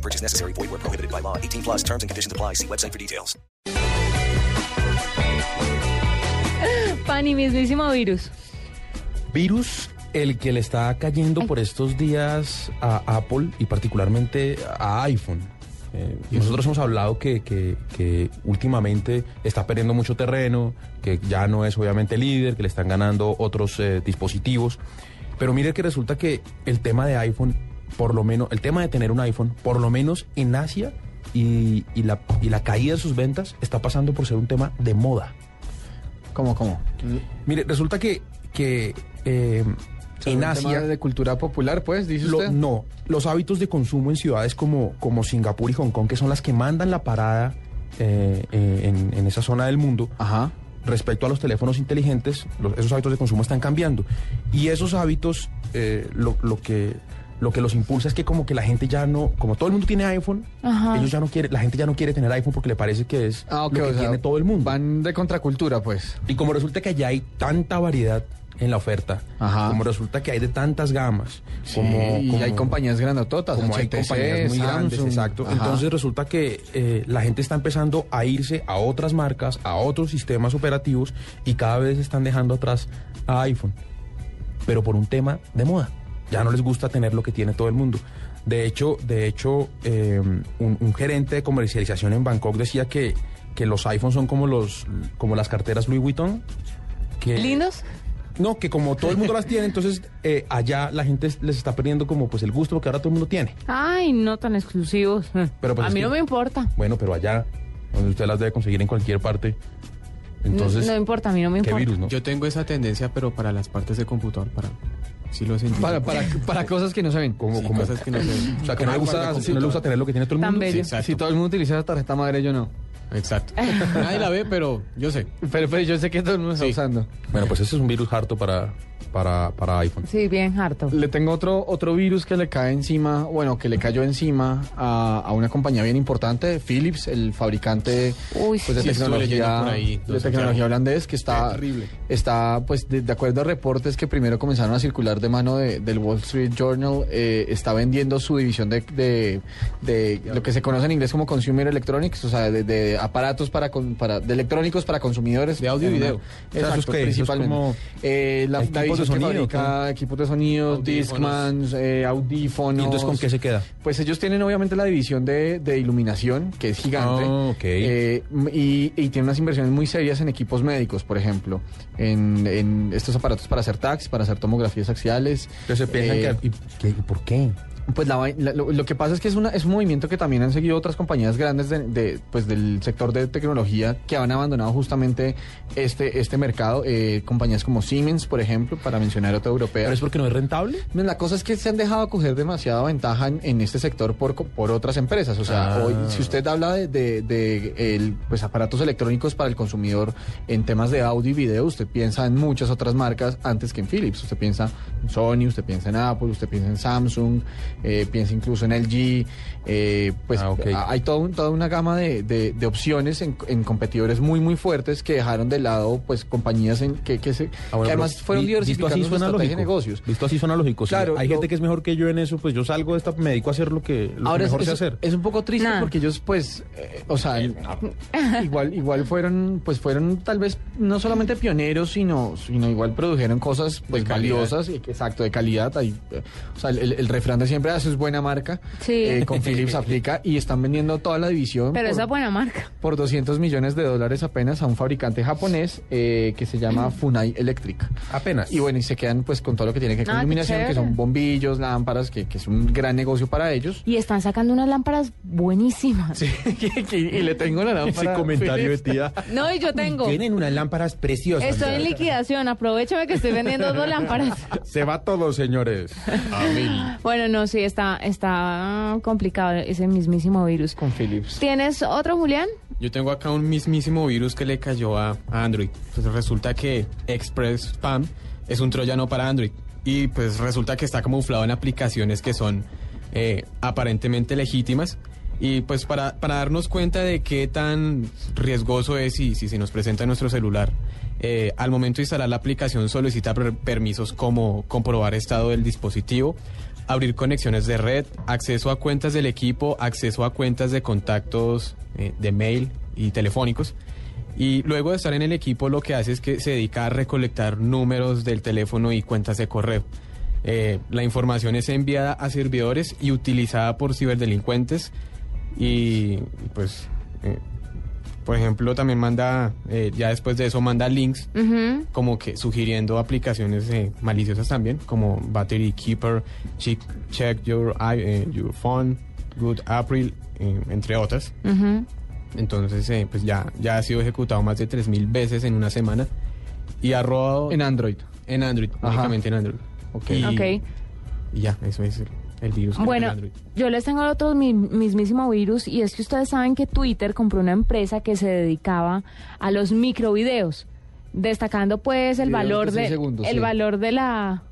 No purchase necessary. Void where prohibited by law. 18 plus terms and conditions apply. See website for details. Pani, mismísimo virus. Virus el que le está cayendo por estos días a Apple y particularmente a iPhone. Eh, nosotros hemos hablado que, que- que últimamente está perdiendo mucho terreno, que ya no es obviamente líder, que le están ganando otros eh, dispositivos. Pero mire que resulta que el tema de iPhone, por lo menos, el tema de tener un iPhone, por lo menos en Asia y, y la, y la caída de sus ventas está pasando por ser un tema de moda. ¿Cómo, cómo? Mire, resulta que, que eh, en ¿Un Asia... de cultura popular, pues, dice Lo- usted? no, los hábitos de consumo en ciudades como, como Singapur y Hong Kong, que son las que mandan la parada eh, eh, en, en esa zona del mundo, Ajá. respecto a los teléfonos inteligentes, los- esos hábitos de consumo están cambiando. Y esos hábitos, eh, lo, lo que, lo que los impulsa es que como que la gente ya no, como todo el mundo tiene iPhone, Ajá. ellos ya no quieren, la gente ya no quiere tener iPhone porque le parece que es Ah, lo que o sea, tiene todo el mundo. Van de contracultura, pues. Y como resulta que allá hay tanta variedad en la oferta, Ajá. como resulta que hay de tantas gamas, como, y hay compañías grandototas, como hay compañías muy grandes, exacto. Ajá. Entonces resulta que eh, la gente está empezando a irse a otras marcas, a otros sistemas operativos y cada vez están dejando atrás a iPhone. Pero por un tema de moda. Ya no les gusta tener lo que tiene todo el mundo. De hecho, de hecho, eh, un, un gerente de comercialización en Bangkok decía que, que los iPhones son como los como las carteras Louis Vuitton. Que, ¿Lindos? no, que como todo el mundo las tiene, entonces eh, allá la gente les está perdiendo como pues el gusto porque ahora todo el mundo tiene. Ay, no tan exclusivos. Pero, pues, a mí que- no me importa. Bueno, pero allá, donde usted las debe conseguir en cualquier parte. Entonces, no, no importa, a mí no me qué importa. virus, ¿no? Yo tengo esa tendencia, pero para las partes de computador, para... Sí lo sentí. Para, para, para cosas que no se ven. Como, Sí, como- cosas que no se ven. o sea, que no le, gusta, no le gusta tener lo que tiene todo el Tan mundo. bello. Sí, exacto. Si todo el mundo utiliza la tarjeta madre, yo no. Exacto. Nadie la ve, pero yo sé. Pero, pero yo sé que todo el mundo está Sí. usando. Bueno, pues ese es un virus harto para, para, para iPhone. Sí, bien harto. Le tengo otro, otro virus que le cae encima, bueno, que le cayó encima a, a una compañía bien importante, Philips, el fabricante Uy, pues, de sí, estuve leyendo tecnología, por ahí, de tecnología holandés, que está, Terrible. está pues de, de acuerdo a reportes que primero comenzaron a circular de mano de- del Wall Street Journal, eh, está vendiendo su división de, de, de lo que se conoce en inglés como Consumer Electronics, o sea, de, de aparatos para, con- para de electrónicos para consumidores. De audio y video. Exacto, ¿eso es qué? ¿Eso es principalmente. como Eh, la, la equipos de que sonido, equipos de sonido. Discmans, eh, audífonos. ¿Y entonces con qué se queda? Pues ellos tienen obviamente la división de, de iluminación, que es gigante. Ah, ok. Eh, y, y tienen unas inversiones muy serias en equipos médicos, por ejemplo, en, en estos aparatos para hacer tags, para hacer tomografías axiales. Entonces se piensan Eh, que... ¿y qué- y ¿Por qué? Pues la la- lo, lo que pasa es que es, una, es un movimiento que también han seguido otras compañías grandes de, de, pues del sector de tecnología que han abandonado justamente este, este mercado. Eh, compañías como Siemens, por ejemplo, para mencionar otra europea. ¿Pero es porque no es rentable? No, La cosa es que se han dejado coger demasiada ventaja en, en este sector por, por otras empresas. O sea, Ah. hoy, si usted habla de, de- de el, pues, aparatos electrónicos para el consumidor en temas de audio y video, usted piensa en muchas otras marcas antes que en Philips. Usted piensa en Sony, usted piensa en Apple, usted piensa en Samsung, eh, piensa incluso en LG. eh, pues Ah, hay todo un- toda una gama de, de- de opciones en, en competidores muy, muy fuertes que dejaron de lado pues compañías en, que, que, se, Ah, bueno, que además fueron vi- diversificando así su suena estrategia de lógico. negocios. Visto así suena lógico. Claro, Hay lo- gente que es mejor que yo en eso, pues yo salgo de esta, me dedico a hacer lo que, lo que Ahora es, mejor sé es- hacer. es un poco triste Nah. porque ellos pues, eh, o sea, igual igual fueron pues fueron tal vez no solamente pioneros sino sino igual produjeron cosas pues valiosas exacto de calidad. Hay, eh, o sea, el, el refrán de siempre hace es buena marca. Sí. Eh, con Philips aplica y están vendiendo toda la división Pero por, esa buena marca. por 200 millones de dólares apenas a un fabricante japonés eh, que se llama Funai Electric. Apenas. Y bueno, y se quedan pues con todo lo que tiene que ver con Ah, iluminación, que son bombillos, lámparas, que, que es un gran negocio para ellos. Y están sacando unas lámparas buenísimas. Sí, y le tengo la Ese lámpara. comentario de Philips. tía. No, y yo tengo. Tienen unas lámparas preciosas. Estoy en liquidación. Aprovechame que estoy vendiendo dos lámparas. Se va todo, señores. Bueno, no, sí, está, está complicado ese mismísimo virus. Con Philips. ¿Tienes otro, Julián? Yo tengo acá un mismísimo virus que le cayó a, a Android. Pues resulta que Express Spam es un troyano para Android. Y pues resulta que está camuflado en aplicaciones que son eh, aparentemente legítimas. Y pues para, para darnos cuenta de qué tan riesgoso es y si se nos presenta en nuestro celular, eh, al momento de instalar la aplicación solicita per- permisos como comprobar estado del dispositivo, abrir conexiones de red, acceso a cuentas del equipo, acceso a cuentas de contactos eh, de mail y telefónicos. Y luego de estar en el equipo lo que hace es que se dedica a recolectar números del teléfono y cuentas de correo. Eh, la información es enviada a servidores y utilizada por ciberdelincuentes y, pues, eh, por ejemplo, también manda, eh, ya después de eso manda links como que sugiriendo aplicaciones eh, maliciosas también, como Battery Keeper, Check, check your, i- eh, your Phone, Good April, eh, entre otras. Entonces, eh, pues ya, ya ha sido ejecutado más de 3.000 veces en una semana y ha robado En Android. en Android, Ajá. únicamente en Android. Ok. Y, Ok. y ya, eso es el, el virus. que Bueno, tiene Android. yo les tengo otro mi- mismísimo virus y es que ustedes saben que Twitter compró una empresa que se dedicaba a los microvideos, destacando pues el Videos valor de de, seis segundos, el sí. valor de la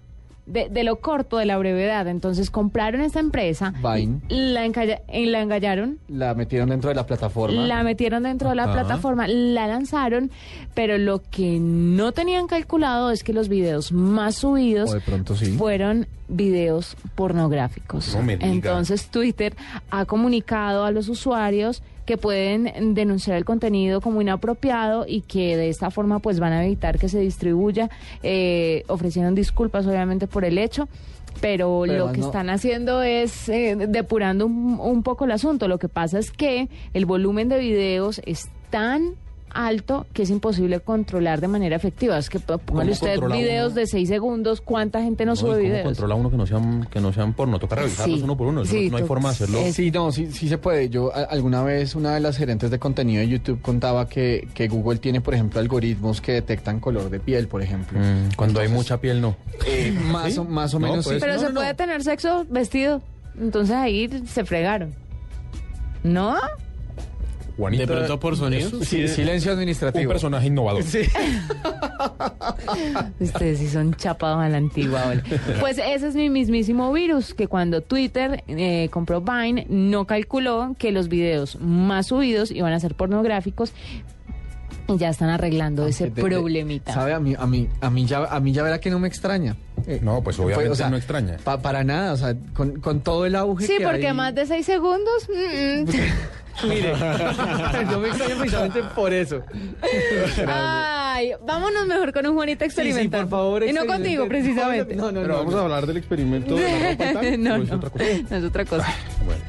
de, de lo corto de la brevedad. Entonces compraron esta empresa, Vine. la, encalla- y la engallaron, La metieron dentro de la plataforma. la metieron dentro de la Ajá. plataforma, la lanzaron, pero lo que no tenían calculado es que los videos más subidos O de pronto sí. fueron videos pornográficos. No me diga. Entonces Twitter ha comunicado a los usuarios que pueden denunciar el contenido como inapropiado y que de esta forma pues van a evitar que se distribuya. Eh, ofrecieron disculpas obviamente por el hecho. Pero, Pero lo que no- están haciendo es eh, depurando un, un poco el asunto. Lo que pasa es que el volumen de videos es tan alto que es imposible controlar de manera efectiva. Es que póngale usted videos uno? de seis segundos, ¿cuánta gente no, No, ¿y sube ¿Cómo videos? controla uno que no sean, que no sean porno? Toca revisarlos Sí. uno por uno. eso Sí, no, no hay forma de hacerlo. Sí, no, sí, sí se puede. Yo a- alguna vez una de las gerentes de contenido de YouTube contaba que, que Google tiene, por ejemplo, algoritmos que detectan color de piel, por ejemplo. Mm, cuando hay mucha piel, no. Eh, más, o, más o No, menos pues, sí. Pero no, se no, puede no. tener sexo vestido. Entonces ahí se fregaron. ¿No? Juanita, De pronto por sonido. eso Sí, es silencio un administrativo. personaje innovador. Sí. Ustedes sí son chapados a la antigua. Pues ese es mi mismísimo virus, que cuando Twitter eh, compró Vine, no calculó que los videos más subidos iban a ser pornográficos y ya están arreglando ese De- de- problemita. ¿Sabe? A mí, a mí, a mí ya, a mí ya verá que no me extraña. Eh, No, pues fue, obviamente o sea, no extraña. pa- para nada, o sea, con, con todo el auge Sí, que porque hay- más de seis segundos. mm, mm. Mire, no me extraña precisamente por eso. Ay, vámonos mejor con un Juanita Sí, sí, experimental. por favor. Y no contigo, precisamente. No, no, Pero no. vamos no. a hablar del experimento de la ropa y tal, no, ¿o es no, otra cosa? no es otra cosa. Bueno.